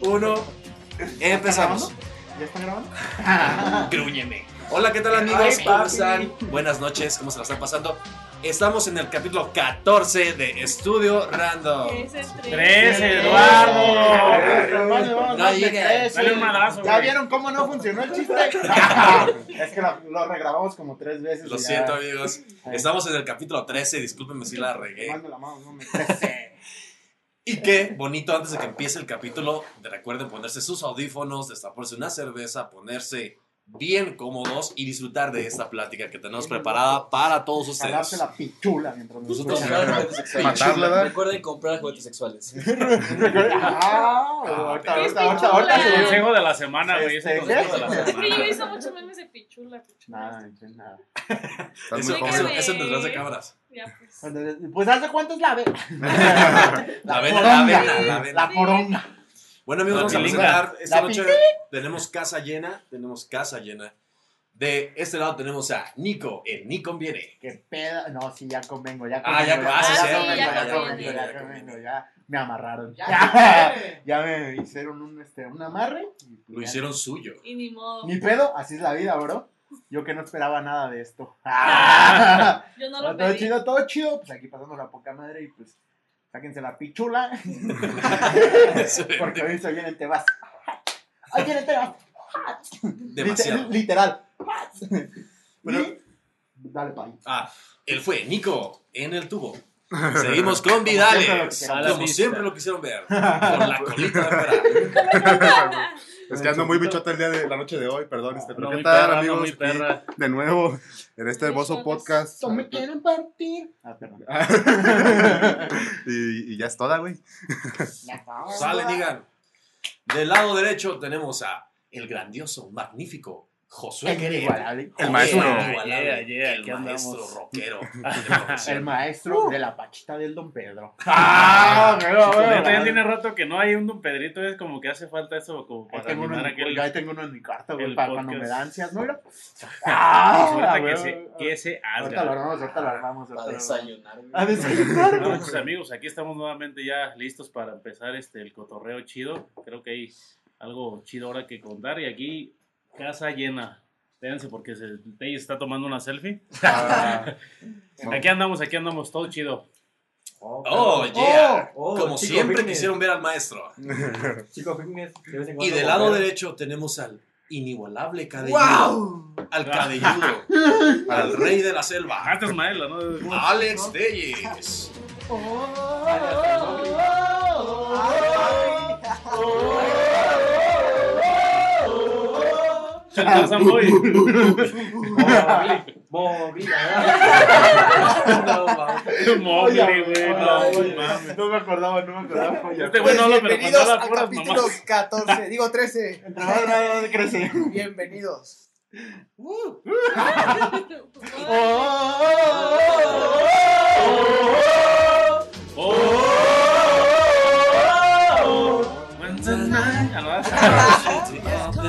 Uno, empezamos. ¿Ya están grabando? Grúñeme. Hola, ¿qué tal amigos? Ay, ¿Cómo papi. están? Buenas noches, ¿cómo se la están pasando? Estamos en el capítulo 14 de Estudio Random. Es tres. ¡Trece, Eduardo! Hermano, vamos, No más de llegue. tres, Dale un madrazo, ¿Ya güey. vieron cómo no funcionó el chiste? es que lo, lo regrabamos como tres veces. Lo siento amigos. Estamos en el capítulo 13, discúlpenme si la regué. Mando la mano, no me. Y qué bonito antes de que empiece el capítulo, de recuerden ponerse sus audífonos, destaparse una cerveza, ponerse bien cómodos y disfrutar de esta plática que tenemos preparada para todos Jalarse ustedes. la pichula mientras nos. Matarla. Recuerden comprar juguetes sexuales. Ah, ahorita, ¿Qué es ahorita, ahorita. El consejo de la semana, güey. Es el Este, consejo de la Es que yo hice muchos memes de pichula. pichula. Nada, nada. Eso, eso detrás de cámaras. Ya pues. Pues hace cuánto es la ve. La vena, la poronga. vena, la. La poronga. Bueno amigos, La vamos a pilinga. presentar esta La noche. Tenemos casa llena, tenemos casa llena. De este lado tenemos a Nico, el Nico viene. Qué peda. No, sí, ya convengo, ya Ah, convengo. ya- ah, sí, sí, convengo, ya ya convengo, ya ya convengo. ya me amarraron. Ya, Ya, ya me hicieron un, este, un amarre. y pues Lo ya. hicieron suyo. Y ni modo. Ni pedo, así es la vida, bro. Yo que no esperaba nada de esto. Yo no lo todo pedí. chido, todo chido. Pues aquí pasando la poca madre y pues sáquense la pichula. Porque hoy se viene te vas. Hoy viene te vas. Demasiado. Literal. Bueno. Y- Dale, pa' Ah, él fue Nico en el tubo. Seguimos con Vidales, como siempre lo quisieron ver, con la colita de fuera. Es que ando muy bichota el día de la noche de hoy, perdón. Este, pero No, ¿qué tal, perra, no, amigos? perra. de nuevo, en este hermoso podcast. Me quieren partir. Ah, perdón. y, y ya es toda, güey. Sale, digan. Del lado derecho tenemos a el grandioso, magnífico Josué inigualable. El maestro. Yeah, yeah, el maestro rockero. de El maestro de la pachita del Don Pedro. Ah, pero, ya tiene rato que no hay un Don Pedrito. Es como que hace falta eso como para tengo uno, aquel. ahí tengo uno en mi carta, güey, el para cuando me da ansias, ¿no? Mira. Ahorita güey, que se, que se Ahorita lo haga. armamos, ahorita lo armamos. Para ahorita lo armamos. desayunar. güey. A desayunar. Bueno, pues, amigos, aquí estamos nuevamente ya listos para empezar este el cotorreo chido. Creo que hay algo chido ahora que contar. Y aquí, casa llena. Véanse porque se, el Tey está tomando una selfie. Ah, Aquí andamos, aquí andamos, todo chido. Oh, yeah. Oh, Como siempre fitness. quisieron ver al maestro. Chico fitness. de Y del lado derecho tenemos al inigualable cabelludo. Al cabelludo. al rey de la selva. Antes Ah, Maela, ¿no? Alex Telles. Tarzan Boy. No, Mowgli, güey. No, mames. No me acordaba, no me acordaba. Este güey no pero cuando Bienvenidos habla al puras capítulo mamás. 14, digo 13. Entre más grande crece. Bienvenidos.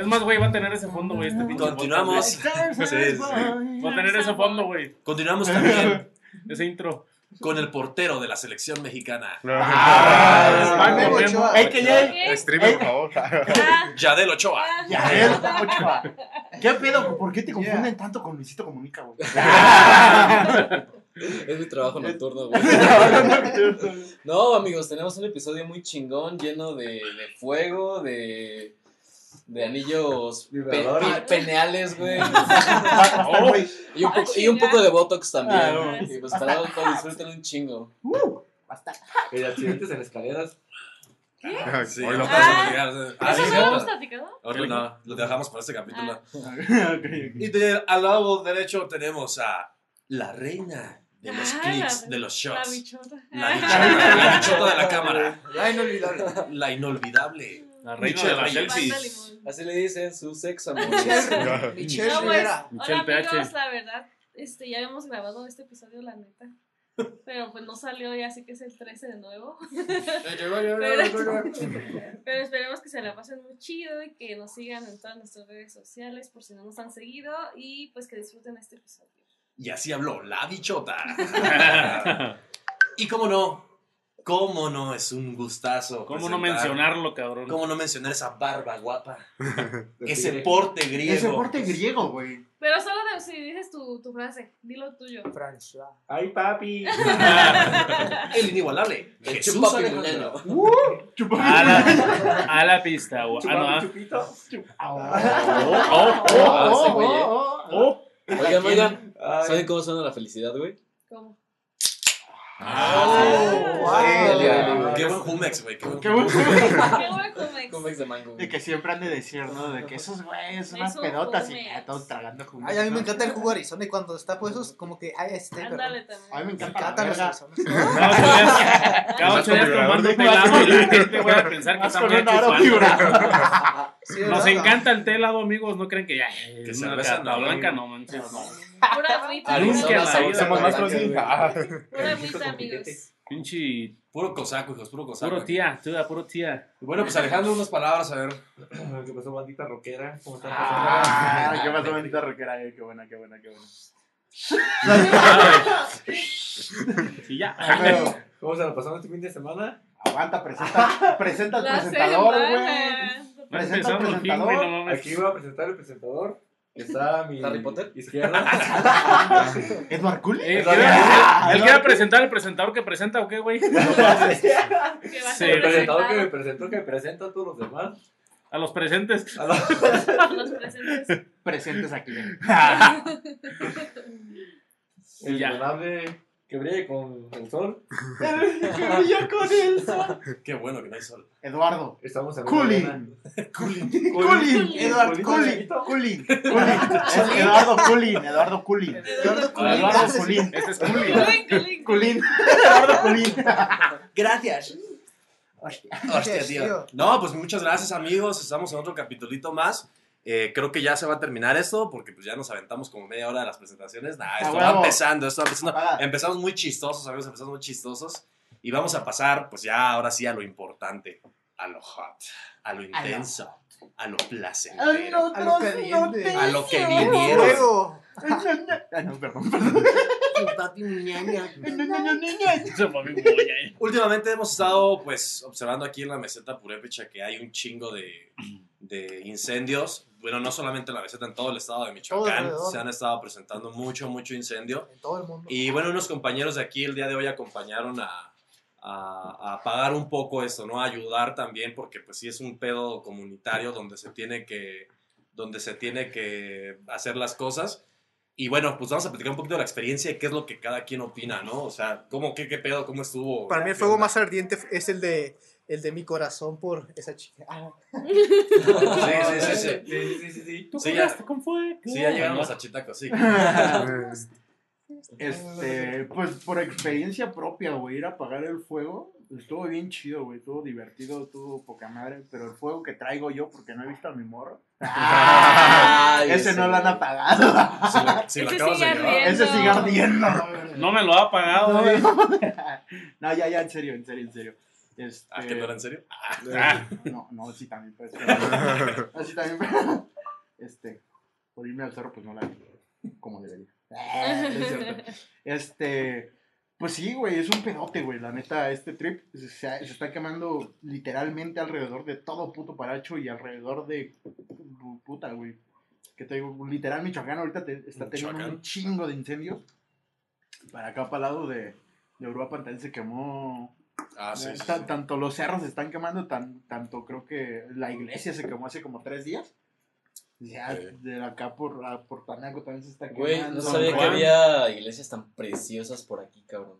Es más, güey, va a tener ese fondo, güey, este pinche Continuamos. Sí, sí. Va a tener ese fondo, güey. Continuamos también Ese intro. con el portero de la selección mexicana, Ah, Memo. Ochoa. Ey, que ya. Streamer, por favor. Ah, Yadel Ochoa. ah, Ya, él, Ochoa. ¿Qué pedo? ¿Por qué te confunden tanto con Luisito Comunica, güey? Es mi trabajo nocturno, güey. No, amigos, tenemos un episodio muy chingón, lleno de, de fuego, de, de anillos pe- pe- peneales, güey. Muy- Y un, poco, y un poco de botox también. Ah, no. Y pues para disfruten un chingo. Uh, basta. Y accidentes en escaleras. Sí, Hoy no lo- platicar. Ah, sí, ¿Eso no hemos platicado? Ahorita no, lo dejamos para este capítulo. Ah. Ok, ok. Y de- al lado derecho tenemos a la reina de los Ah, clics, la- de los La shots. bichota. La bichota, la bichota de la cámara. La inolvidable. La inolvidable. La reina Michelle de las selfies. Así le dicen su sex amor. Michelle, Michelle No, pues, Rivera. Michelle hola amigos, la verdad, este, ya habíamos grabado este episodio, la neta. Pero pues no salió y así que es el 13 de nuevo. Pero esperemos que se la pasen muy chido y que nos sigan en todas nuestras redes sociales por si no nos han seguido y pues que disfruten este episodio. Y así habló la bichota. Y como no, ¿Cómo no es un gustazo? ¿Cómo no mencionarlo, cabrón? ¿Cómo no mencionar esa barba guapa? Ese porte griego. Ese porte griego, güey. Pero solo de- si dices tu, tu frase, dilo tuyo. François. Ay, papi. El inigualable. El Jesús chupapi muñeño. A la, a la pista, güey. Ah, no, ah. chupito. Oh, Oh, oh, Ah, eh. oh, oh. oh. Oigan, oigan, ¿saben cómo suena la felicidad, güey? ¿Cómo? Güey. Qué buen Jumex, güey. Qué buen bueno. Qué buen Jumex. De mango, De güey. que siempre han de decir, ¿no? De que esos güeyes, unas pedotas y Jumex. eh, todos tragando jugo. Ay, a mí me encanta el jugo Arizona y cuando está puesto es como que, ay, este, Ándale también. A mí me encanta los. Arizonas. Cada ocho días, tomando y la gente voy a pensar que está Nos encanta el té helado, amigos. No creen que ya Que cerveza blanca, no manches. no. Pura agüita. Nunca Somos más. Pura agüita, amigos. Pinche Puro cosaco, hijos, puro cosaco. puro tía, tía, puro tía. Bueno, pues Alejandro, unas palabras, a ver. ¿Qué pasó, bandita rockera? ¿Cómo están? Ah, qué pasó, bonita rockera, eh, qué buena, qué buena, qué buena. Sí, ya. Pero, ¿Cómo se la pasaron este fin de semana? aguanta, presenta, presenta al La presentador, güey. Presenta al el mames. Aquí voy a presentar el presentador. Está a mi ¿Harry Potter? izquierda. Edward Cullen. Eh, Es ¿quiere- Ah, ¿Él quiere presentar el presentador que presenta o qué, güey? A Sí, El presentador que me presentó, que presenta a todos los demás. A los presentes. A los- por los presentes. Presentes aquí. ven. El Ya. Que brille con el sol. Que brilla con el sol. Qué bueno que no hay sol. Eduardo. Estamos en. Cullen. Edward Cullen. Cullen. Cullen. Es Eduardo Cullen. Eduardo Cullen. Eduardo Cullen. Eduardo. Este es Culi. Culín, culín. Cullen. Eduardo Cullen. Gracias. Hostia. Hostia, tío. No, pues muchas gracias, amigos. Estamos en otro capitulito más. Eh, creo que ya se va a terminar esto porque pues ya nos aventamos como media hora de las presentaciones. Nah, esto va empezando, esto va empezando. Apaga. Empezamos muy chistosos, amigos, empezamos muy chistosos. Y vamos a pasar, pues ya ahora sí a lo importante, a lo hot, a lo intenso, a lo placentero. A lo caliente. A lo que vinieron. Ah, no, perdón, perdón. Últimamente hemos estado, pues, observando aquí en la meseta purépecha que hay un chingo de, de incendios. Bueno, no solamente en la meseta, en todo el estado de Michoacán. Se han estado presentando mucho, mucho incendio. En todo el mundo. Y bueno, unos compañeros de aquí el día de hoy acompañaron a, a, a apagar un poco esto, ¿no? A ayudar también, porque pues sí es un pedo comunitario donde se tiene que, donde se tiene que hacer las cosas. Y bueno, pues vamos a platicar un poquito de la experiencia y qué es lo que cada quien opina, ¿no? O sea, ¿cómo, qué, qué pedo, cómo estuvo? Para mí el ¿Qué fuego más ardiente es el de, el de mi corazón por esa chica. Ah, Sí, sí, sí, sí. Sí, sí, sí, sí. Sí, ya, con fuego. sí, ya llegaron los achitacos, sí. Este, pues por experiencia propia, güey, ir a apagar el fuego, estuvo bien chido, güey, estuvo divertido, estuvo poca madre, pero el fuego que traigo yo, porque no he visto a mi morro, Ay, ese no lo han apagado, Si lo, si lo Ese acabas de sigue ese sigue ardiendo. No me lo ha pagado, No, güey. no, ya, ya, en serio, en serio, en serio. Este, ¿Ah, que no era en serio? Ah, No, no, sí también, pues. pero- no, sí también, pero- Este, por irme al cerro, pues no la vi como debería. Ah, es cierto. Este, pues sí, güey, es un pedote, güey. La neta, este trip se, se está quemando literalmente alrededor de todo puto Paracho y alrededor de puta, güey. Que te digo, literal Michoacán ahorita te- está teniendo un chingo de incendios. Para acá, para el lado de, de Uruapan también se quemó Ah, sí, sí, Ta- sí. Tanto los cerros se están quemando, tan, tanto creo que la iglesia se quemó hace como tres días. Ya, Sí. de acá por, a- por Tanaco también se está Güey, quemando. no sabía que había iglesias tan preciosas por aquí, cabrón.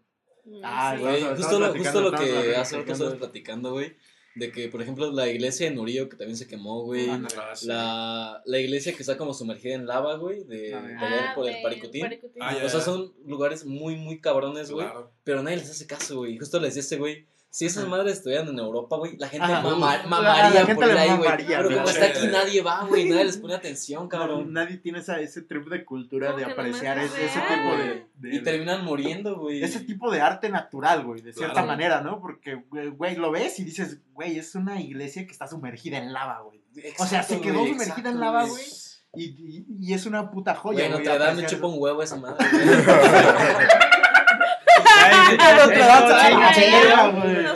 Ah, Sí. Güey, justo lo, justo lo que hace rato estabas platicando, güey. De que, por ejemplo, la iglesia de Nurío, que también se quemó, güey. Ah, Ah. La, la iglesia que está como sumergida en lava, güey, de, Ah, de Ah, por el Paricutín. Paricutín. Ah. O sea, son lugares muy, muy cabrones, güey. Claro. Pero nadie les hace caso, güey. Justo le decía a este güey, si esas madres estuvieran en Europa, güey, la gente Ajá. mama- mamaría la gente por ir ahí, güey. Pero como está aquí, nadie va, güey. Nadie les pone atención, No, cabrón. nadie tiene esa, ese trip de cultura de apreciar ese, ese es tipo de, Y terminan muriendo, güey. ese tipo de arte natural, güey, de cierta Claro. manera, ¿no? Porque, güey, güey, lo ves y dices, güey, es una iglesia que está sumergida en lava, güey. O sea, se quedó sumergida exacto, en lava, güey. Y, y, y es una puta joya, Güey, güey. Notre Dame me chupa un huevo esa madre.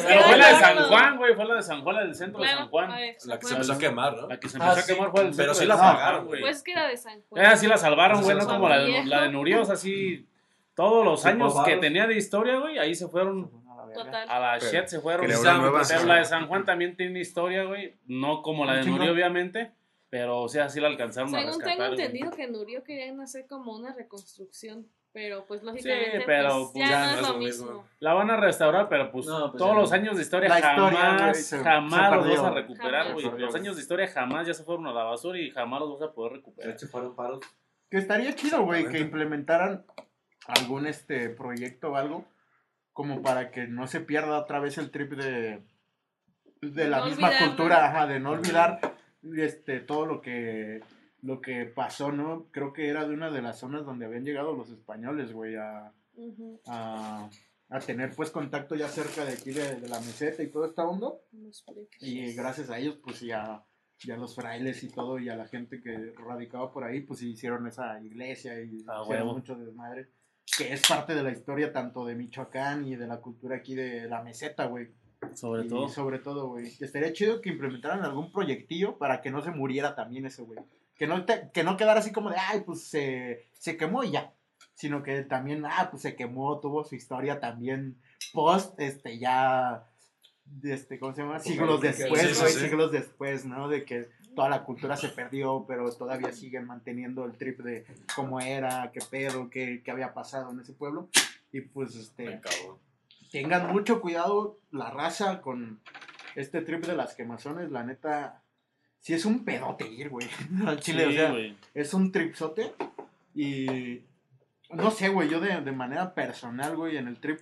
Pero fue la de San. Juan, güey. Fue la de San Juan, la del centro de San Juan. a ver, La que se empezó a quemar, ¿no? La que se Ah, empezó a sí. quemar fue el Pero centro sí de la San pagaron, Juan, güey. Pues que era de San Juan. Eh, sí la salvaron, Sí, güey, no como la de, Nurios, así todos los Sí, años que tenía de historia, güey, ahí se fueron Total. a la Pero- shit, se fueron. Pero la de San Juan también tiene historia, güey, no como la de. Nurio, obviamente, pero o sea, sí la alcanzaron a Según rescatar. tengo güey. entendido que Nurio querían hacer como una reconstrucción, pero pues Sí, lógicamente pero, pues, pues, ya, ya no no es lo mismo. mismo. La van a restaurar, pero pues, No, pues todos los no. años de historia La jamás, jamás se los vas a recuperar, güey. Los años de historia jamás ya se fueron a la basura y jamás los vas a poder De recuperar. hecho, fueron paros. Que estaría chido, güey, que implementaran algún este proyecto o algo como para que no se pierda otra vez el trip de de la No misma olvidar, cultura, ¿no? ajá, de no olvidar este todo lo que lo que pasó, ¿no? Creo que era de una de las zonas donde habían llegado los españoles, güey, a, a, a tener pues contacto ya cerca de aquí de, de la meseta y todo esta onda. los preques. Y gracias a ellos, pues ya, ya los frailes y todo, y a la gente que radicaba por ahí, pues hicieron esa iglesia y Ah, hicieron huevo. mucho desmadre. Que es parte de la historia tanto de Michoacán y de la cultura aquí de la meseta, güey. Sobre Y todo. sobre todo, güey. Estaría chido que implementaran algún proyectillo para que no se muriera también ese, güey. Que no, te- que no quedara así como de, ay, pues se, se quemó y ya. Sino que también, ah, pues se quemó, tuvo su historia también post, este, ya, este, ¿cómo se llama? Siglos Apocalíptica. después, Sí, sí, güey, sí. siglos después, ¿no? De que toda la cultura se perdió, pero todavía siguen manteniendo el trip de cómo era, qué pedo, qué, qué había pasado en ese pueblo. Y pues, este, tengan mucho cuidado la raza con este trip de las quemazones, la neta. Sí es un pedote ir, güey. Al chile, o sea, es un tripsote. Y no sé, güey, yo de, de manera personal, güey, en el trip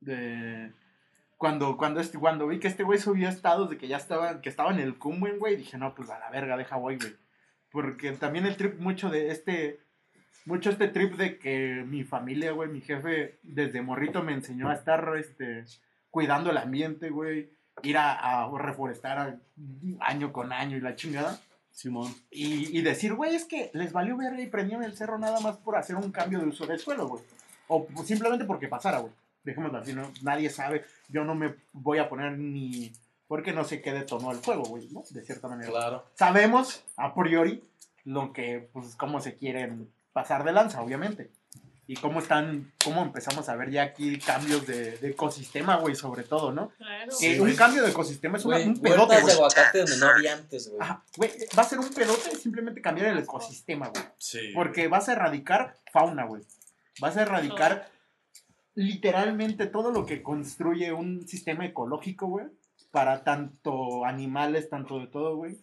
de cuando cuando este cuando vi que este güey subió estados de que ya estaba que estaba en el Cumben, güey, dije, "No, pues a la verga, deja voy, güey." Porque también el trip mucho de este mucho este trip de que mi familia, güey, mi jefe desde morrito me enseñó a estar este cuidando el ambiente, güey, ir a, a reforestar año con año y la chingada. Simón. Y, y decir, güey, es que les valió verga y prendieron el cerro nada más por hacer un cambio de uso de suelo, güey. O pues, simplemente porque pasara, güey. Dejémoslo así, ¿no? Nadie sabe. Yo no me voy a poner ni... Porque no sé qué detonó el fuego, güey, ¿no? De cierta manera. Claro. Sabemos, a priori, lo que, pues, cómo se quieren pasar de lanza, obviamente. Y cómo están, cómo empezamos a ver ya aquí cambios de, de ecosistema, güey, sobre todo, ¿no? Claro. Que Sí, un cambio de ecosistema es una- Güey, un pedote, huertas de güey. aguacate donde no había antes, güey. Ajá, güey, va a ser un pedote simplemente cambiar el ecosistema, güey. Sí. Porque vas a erradicar fauna, güey. Vas a erradicar literalmente todo lo que construye un sistema ecológico, güey. Para tanto animales, tanto de todo, güey.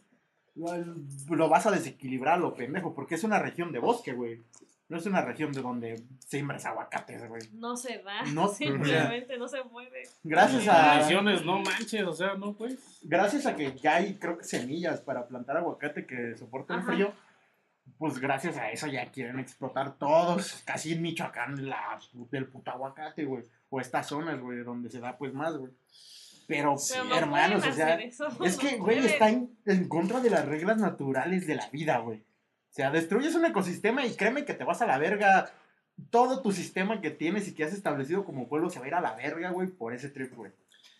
Lo, lo vas a desequilibrar, lo pendejo, porque es una región de bosque, güey. No es una región de donde siembras aguacates, güey. No se da. No, simplemente no se puede. Gracias a, Condiciones, no manches, o sea, no, pues. gracias a que ya hay, creo que semillas para plantar aguacate que soporten el frío, pues gracias a eso ya quieren explotar todos, casi en Michoacán, la, el puto aguacate, güey. O estas zonas, güey, donde se da pues más, güey. Pero, Pero no hermanos, o sea, eso, es no que, güey, está en, en contra de las reglas naturales de la vida, güey. Sea, destruyes un ecosistema y créeme que te vas a la verga. Todo tu sistema que tienes y que has establecido como pueblo se va a ir a la verga, güey, por ese trip, güey.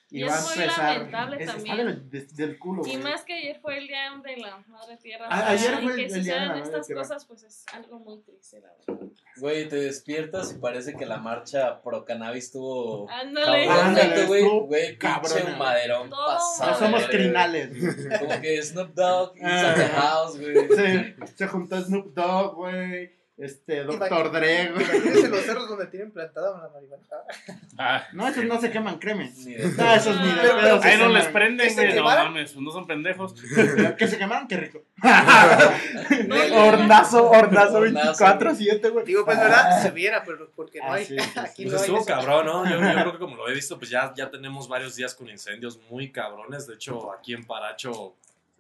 Y es muy lamentable es- también. Está del, de- del culo, Y güey. más que ayer fue el día de la madre tierra. Ah, ayer que el Día de la sucedan Madre estas Tierra. cosas, pues es algo muy triste, la verdad. Güey, te despiertas y parece que la marcha pro cannabis estuvo. Ándale. Ándale, güey, güey, maderón Todo pasado. No somos güey. Como que Snoop Dogg is at the house, güey. Se, se juntó Snoop Dogg, güey. Este, Dr. Dre, güey. Imagínense los cerros donde tienen plantada la marihuana. Ah, No, esos no se queman, créeme. Ni de- No, esos ni de Pero- pedo se ahí no queman. les prenden, ¿Que se güey. No quemaran? mames, no son pendejos. Que se quemaron, qué rico. Hornazo, hornazo Hornazo, 24-7, güey. Digo, pues, ¿verdad? Se viera, pero porque no Ah, hay. sí, sí, sí. Aquí Pues no hay. estuvo eso. cabrón, ¿no? Yo, yo creo que como lo he visto, pues ya, ya tenemos varios días con incendios muy cabrones. De hecho, aquí en Paracho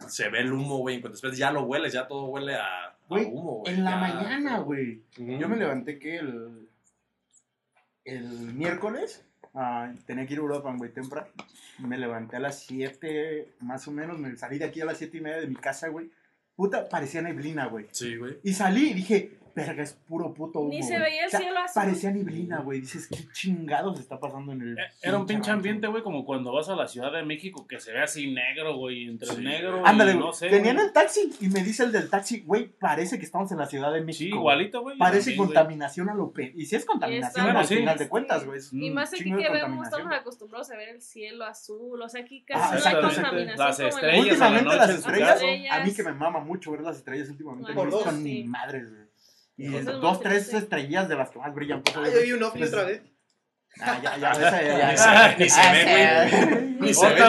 se ve el humo, güey. En cuanto después ya lo hueles, ya todo huele a, humo, güey. En la ya. mañana, güey. Yo me levanté que el, el miércoles. tenía que ir a Europa, güey, temprano. Me levanté a las 7, más o menos. Me salí de aquí a las 7 y media de mi casa, güey. Puta, parecía neblina, güey. Sí, güey. Y salí y dije, verga, es puro puto humo. Ni se veía el O sea, cielo azul. Parecía neblina, güey. Dices, ¿qué chingados está pasando en el. Eh, Era un pinche ambiente, güey, como cuando vas a la Ciudad de México que se ve así negro, güey, entre Sí. negro Ándale, güey. no sé. Venían güey. el taxi y me dice el del taxi, güey, parece que estamos en la Ciudad de México. Sí, igualito, güey. Parece contaminación a lo pe... Y si es contaminación al Sí. final de cuentas, güey. Y más aquí que vemos, estamos acostumbrados a ver el cielo azul. O sea, aquí Ah, casi no hay exactamente. contaminación. Las estrellas en la Últimamente noche las estrellas, a mí que me mama mucho ver las estrellas últimamente, no ni sí. madres, güey. Y es dos, tres triste. estrellas de las que más brillan. pues, Ah, yo vi un ovni Pues, otra vez. Ah, ya, ya, ya, ya, Ni ya. se- ni se Ah, ve, sí. Ni se ve, güey.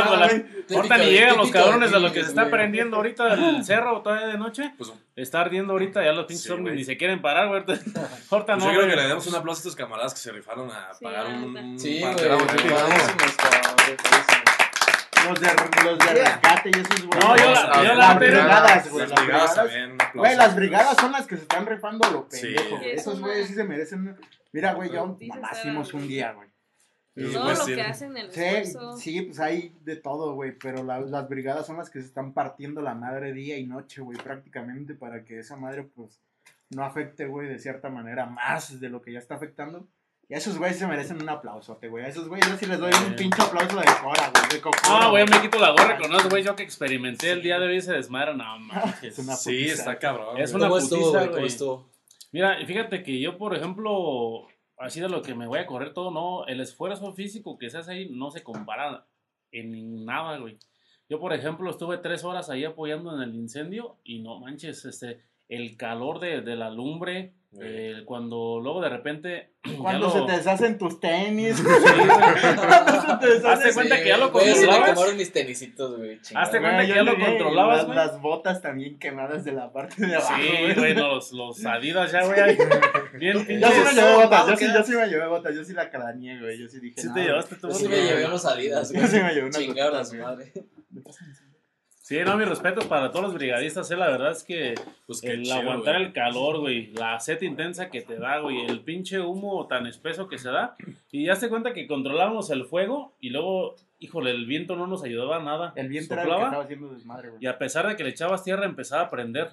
ahorita ni Típico- llegan los cabrones de lo que se está güey. prendiendo ahorita el cerro todavía de noche. Pues, Está ardiendo ahorita, ya los pinches Sí, ovnis güey. ni se quieren parar, güey. Ahorita pues no. yo creo güey. que le demos un aplauso a estos camaradas que se rifaron a Sí, pagar un, Sí, güey. Los de, los de Yeah. rescate y esos, güey. No, yo la- Las yo la neta- brigadas, güey. Las brigadas también. un. Güey, las brigadas son las que se están rifando a lo Sí. pendejo. Esos güeyes sí se merecen. Mira, güey, mamássimos era- un día, güey. Sí, Todo pues, lo sí. que hacen, el Sí, esfuerzo. sí, pues hay de todo, güey, pero la- las brigadas son las que se están partiendo la madre día y noche, güey, prácticamente para que esa madre, pues, no afecte, güey, de cierta manera más de lo que ya está afectando. Y a esos güeyes se merecen un aplausote, güey. A esos güeyes yo sí les doy un pinche aplauso de cora, güey, de cocora, No, güey, me quito la gorra con los güey. Yo que experimenté el día de hoy y se desmadra. No, manches. Es una Sí, está cabrón. Es una ¿Cómo estuvo, putiza, güey? ¿Cómo güey. estuvo? Mira, y fíjate que yo, por ejemplo, así de lo que me voy a correr todo, no, el esfuerzo físico que se hace ahí no se compara en nada, güey. Yo, por ejemplo, estuve tres horas ahí apoyando en el incendio y no manches, este, el calor de, de la lumbre, Sí. eh, cuando luego de repente... Cuando lo- se te deshacen tus tenis. Sí. Cuando se te deshacen Hazte cuenta Sí, que ya lo güey, se me controlabas. quemaron mis tenisitos, güey. Hazte cuenta que yo ya lo controlabas, las, güey. las botas también quemadas de la parte de abajo, Sí, güey, los, los Adidas ya, güey. Bien, Yo sí me llevé botas, yo sí, yo sí me llevé botas, yo sí la craneé, güey, yo sí dije, Sí te llevaste tu Yo sí me llevé unos salidas, Yo güey. sí me llevé unas Chingaron güey. madre. Sí, no, mis respetos para todos los brigadistas, eh, la verdad es que Pues el chido, aguantar güey. el calor, güey, la sed intensa que te da, güey, el pinche humo tan espeso que se da, y ya se cuenta que controlábamos el fuego y luego, híjole, el viento no nos ayudaba nada. El viento era el que Soplaba, estaba haciendo desmadre, güey. y a pesar de que le echabas tierra empezaba a prender.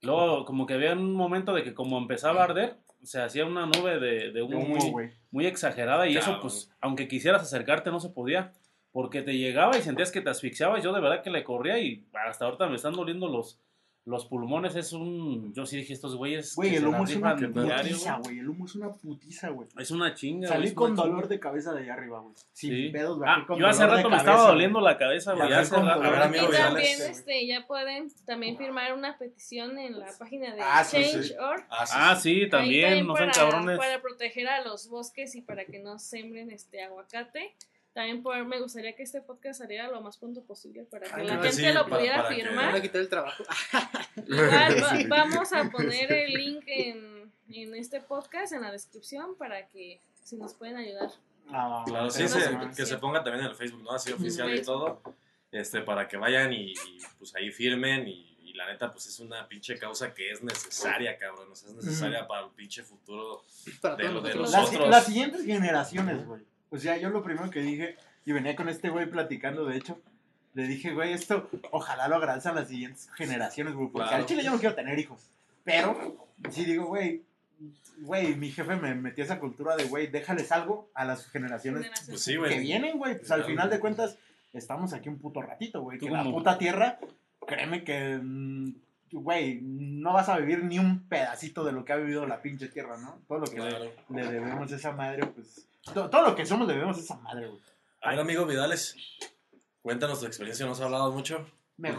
Luego como que había un momento de que como empezaba a arder, se hacía una nube de, de De humo, muy, güey. muy exagerada y eso pues aunque quisieras acercarte no se podía porque te llegaba y sentías que te asfixiabas yo de verdad que le corría y hasta ahorita me están doliendo los los pulmones es un yo sí dije estos güeyes Güey, que el humo es una putiza, güey. El humo es una putiza, güey. es una chinga Salí con dolor chinga. de cabeza de allá arriba, güey. Sin Sí. pedos, Ah, yo hace rato me cabeza, estaba doliendo la cabeza güey hace Y también este, ya pueden también firmar una petición en la página de Ah, sí, sí. Change.org. Ah, sí, ah sí. también no sean para, cabrones para proteger a los bosques y para que no sembren este aguacate. También por, me gustaría que este podcast saliera lo más pronto posible para que Ay, la que gente sí, lo para- pudiera para que- firmar. van a quitar el trabajo. Igual va- vamos a poner el link en, en este podcast, en la descripción, para que si nos pueden ayudar. Ah, Claro, sí, se- que se ponga también en el Facebook, ¿no? Así oficial y todo. Este, para que vayan y, y, pues ahí firmen y, y la neta, pues es una pinche causa que es necesaria, cabrón. O sea, es necesaria para el pinche futuro. Para De lo de nosotros. Las, las siguientes generaciones, güey. O sea, yo lo primero que dije, y venía con este güey platicando, de hecho, le dije, güey, esto ojalá lo agradezcan las siguientes generaciones, güey. Porque Claro. al chile yo no quiero tener hijos. Pero, sí digo, güey, güey, mi jefe me metió esa cultura de, güey, déjales algo a las generaciones. Pues sí, que vienen, güey. Pues al final de cuentas, estamos aquí un puto ratito, güey. Que la puta tierra, créeme que, mm, güey, no vas a vivir ni un pedacito de lo que ha vivido la pinche tierra, ¿no? Todo lo que le, debemos a esa madre, pues. To- Todo, lo que somos le debemos a esa madre, güey. A ver, amigo Vidales, cuéntanos tu experiencia, no has hablado mucho. Me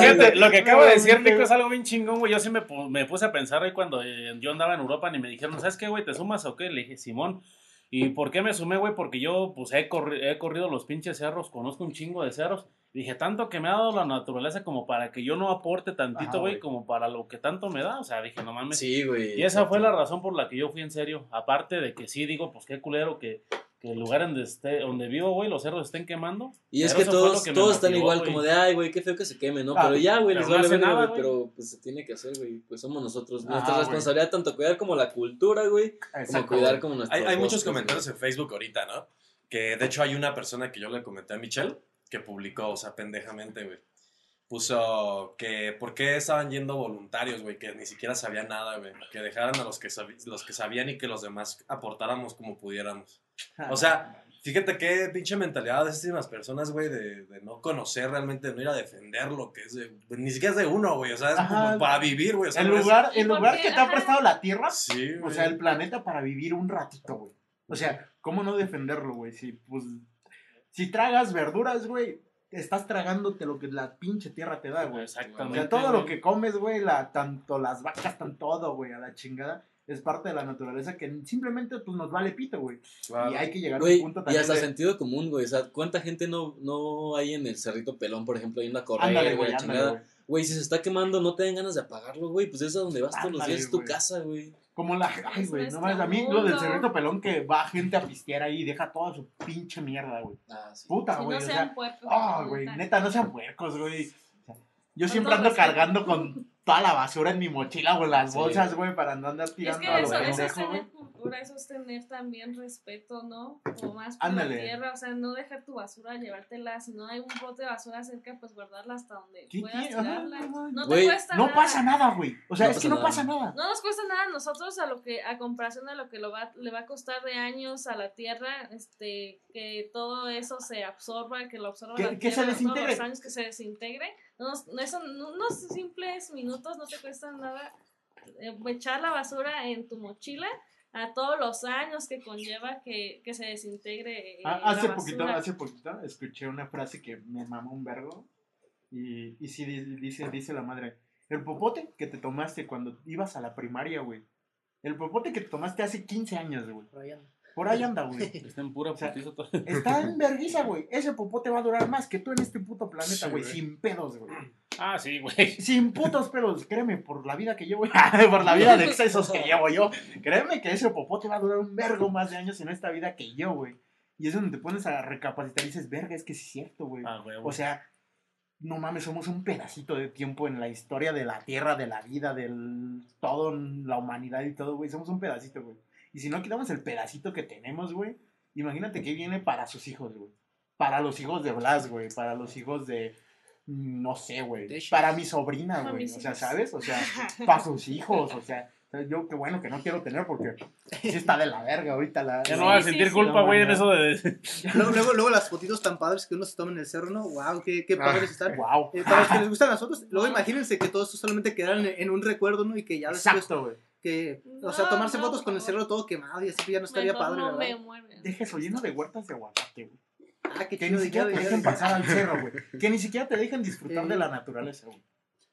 fíjate, lo que acabo de decir, No, Nico, es algo bien chingón, güey. Yo sí me, me puse a pensar ahí cuando eh, yo andaba en Europa y me dijeron, ¿sabes qué, güey? ¿Te sumas o qué? Le dije, Simón. ¿Y por qué me sumé, güey? Porque yo, pues, he, corri- he corrido los pinches cerros, conozco un chingo de cerros. Dije, tanto que me ha dado la naturaleza como para que yo no aporte tantito, güey, como para lo que tanto me da. O sea, dije, no mames. Sí, güey. Y esa fue la razón por la que yo fui en serio. Aparte de que sí, digo, pues qué culero que, que el lugar donde, esté, donde vivo, güey, los cerros estén quemando. Y es que todos, que todos están igual, como de, ay, güey, qué feo que se queme, ¿no? Ah, pero ya, güey, les vale verga, nada, güey, pero pues se tiene que hacer, güey. Pues somos nosotros. Ajá, Nuestra güey. responsabilidad tanto cuidar como la cultura, güey, como cuidar como nuestros Hay, hay muchos comentarios en Facebook ahorita, ¿no? Que de hecho hay una persona que yo le comenté a Michelle que publicó, o sea, pendejamente, güey. puso que por qué estaban yendo voluntarios, güey, que ni siquiera sabían nada, güey, que dejaran a los que, los que sabían y que los demás aportáramos como pudiéramos. O sea, fíjate qué pinche mentalidad de esas personas, güey, de, de no conocer realmente, de no ir a defender lo que es de, ni siquiera es de uno, güey, o sea, es Ajá. como para vivir, güey, o sea, el es- lugar, el ¿Y por lugar que te ha prestado la tierra, Sí, o sea, el planeta para vivir un ratito, güey. O sea, ¿cómo no defenderlo, güey? Si, pues, si tragas verduras, güey, estás tragándote lo que la pinche tierra te da, güey. O Exactamente. sea, todo lo que comes, güey, la, tanto las vacas, tanto todo, güey, a la chingada, es parte de la naturaleza que simplemente, pues, nos vale pito, güey. Claro. Y hay que llegar a un punto y también hasta de- sentido común, güey. O sea, ¿cuánta gente no, no hay en el Cerrito Pelón, por ejemplo, en la correa, güey, chingada? güey. Si se está quemando, no te den ganas de apagarlo, güey. Pues es a donde vas todos los días, es tu casa, güey. Como la. Ay, güey, no mames. A mí lo del cerrito pelón que va gente a pistear ahí y deja toda su pinche mierda, güey. Ah, sí. Puta, Si güey. no o sean sea. puercos. Ah, güey, neta. no sean puercos, güey. O sea, yo Con siempre ando respeto. cargando con toda la basura en mi mochila o en las Sí. bolsas, güey, para no andar Es tirando que a lo eso, eso es tener cultura, eso es tener también respeto, ¿no? O más por Ándale. la tierra, o sea, no dejar tu basura, llevártela, si no hay un bote de basura cerca, pues guardarla hasta donde ¿Qué puedas tirarla. ajá. No Güey, te cuesta No nada. pasa nada, güey. O sea, No es pasa que no nada. pasa nada. No nos cuesta nada a nosotros a lo que a comparación de lo que lo va, le va a costar de años a la tierra, este, que todo eso se absorba, que lo absorba Que- la que se tierra, todos desintegre. los años que se desintegre. No, nos- no, eso, no- unos simples minutos no te cuestan nada eh, echar la basura en tu mochila a todos los años que conlleva que, que se desintegre eh, Ah, la hace poquito, basura. hace poquito escuché una frase que me mamó un vergo. Y, y sí di- dice, dice la madre. El popote que te tomaste cuando ibas a la primaria, güey. El popote que te tomaste hace 15 años, güey. Por ahí anda. Por ahí anda, güey. Está en pura O sea. Está en vergüenza, güey. Ese popote va a durar más que tú en este puto planeta, Sí, güey. güey. sin pedos, güey. Ah, sí, güey. Sin putos pedos. Créeme, por la vida que llevo. por la vida de excesos que llevo yo. Créeme que ese popote va a durar un vergo más de años en esta vida que yo, güey. Y es donde te pones a recapacitar y dices, verga, es que sí es cierto, güey. Ah, güey. O sea, no mames, somos un pedacito de tiempo en la historia de la Tierra, de la vida, del todo, la humanidad y todo, güey. Somos un pedacito, güey. Y si no quitamos el pedacito que tenemos, güey, imagínate qué viene para sus hijos, güey. Para los hijos de Blas, güey. Para los hijos de. No sé, güey. Para mi sobrina, güey. O sea. ¿sabes? O sea, para sus hijos, o sea. Yo, qué bueno que no quiero tener porque sí está de la verga ahorita la. Ya Sí, no vas a sentir sí. culpa, No, güey, en no. eso de. Luego, luego, luego las fotitos tan padres que uno se toma en el cerro, ¿no? Wow, qué, qué padres están. Wow. Eh, para los que les gustan las fotos, luego imagínense que todo esto solamente quedaran en, en un recuerdo, ¿no? Y que ya después, Exacto, güey. que, o sea, No, tomarse no, fotos con el no. cerro todo quemado y así pues ya no estaría padre, no me ¿verdad? mueven. Deja eso lleno de huertas de aguacate, güey. Ah, qué Que chido, ni siquiera te dejen pasar al cerro, güey. Que ni siquiera te dejen disfrutar de la naturaleza, güey.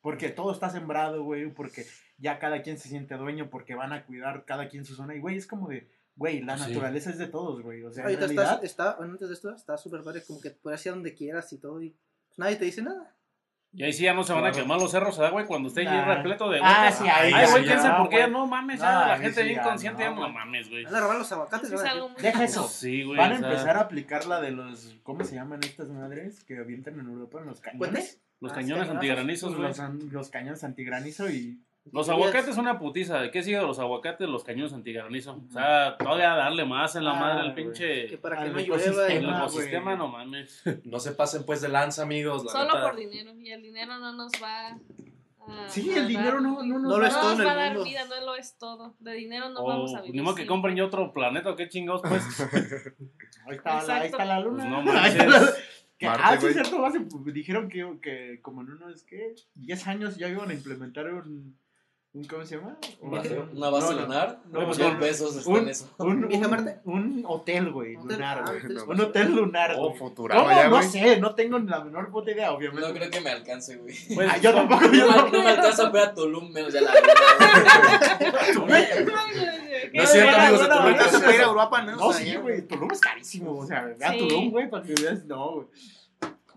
Porque todo está sembrado, güey. Porque ya cada quien se siente dueño. Porque van a cuidar cada quien su zona. Y, güey, es como de, güey, la Sí. naturaleza es de todos, güey. O sea, en Ahorita realidad. estás, está, bueno, antes de esto, está súper padre, como que puedes ir a donde quieras y todo, y pues, nadie te dice nada. Y ahí sí ya no se van a quemar los cerros, ¿verdad, güey? Cuando esté allí Nah. repleto de. Ah, sí, ahí Ay, ya, güey, ya, piensa por qué ya güey. no mames, No, ya la gente sí, bien ya, consciente, ya no, no güey. mames, güey. Van a robar los aguacates, Sí, es muy Deja eso. Sí, güey. Van a empezar a aplicar la de los. ¿Cómo se llaman estas madres? Que avientan en Europa en los cañones. ¿Puentes? Los Ah, cañones antigranizos, güey. Los, an- los cañones antigranizo y. Los aguacates es- son una putiza. ¿Qué sigue de los aguacates? Los cañones antigranizo. O sea, todavía darle más en la Ah, madre al pinche. Que para que no llueva. El ecosistema, no, no mames. No se pasen pues de lanza, amigos. La Solo neta. por dinero. Y el dinero no nos va a. Sí, a el dinero no, no, No nos lo da- es todo en nos va a dar vida, no lo es todo. De dinero no O vamos a vivir. ni modo que compren ya otro planeta, qué chingados, pues. Ahí está, la, ahí está la luna. Pues no manches. Que, Marte, ah, sí, cierto, dijeron que, que como en unos, ¿qué? 10 años ya iban a implementar un ¿cómo se llama? Un, Una base no, lunar. no, no, mil no. pesos está un, en eso. un, ¿Viaje a un- Marte? un hotel, güey, Hotel, lunar, ah, güey. hotel Un hotel lunar, Oh, güey. Futurama ¿Cómo? ya, No sé, no tengo ni la menor puta idea, obviamente. No creo que me alcance, güey. Pues, Ah, yo tampoco, yo No, no me alcanza a ver a Tulum menos de la luna. No es cierto, amigos de No, no, Tulum. se puede ir a Europa, ¿no? O sí, güey, Tulum es carísimo, o sea, ve a. Tulum, güey, para que veas, no, güey.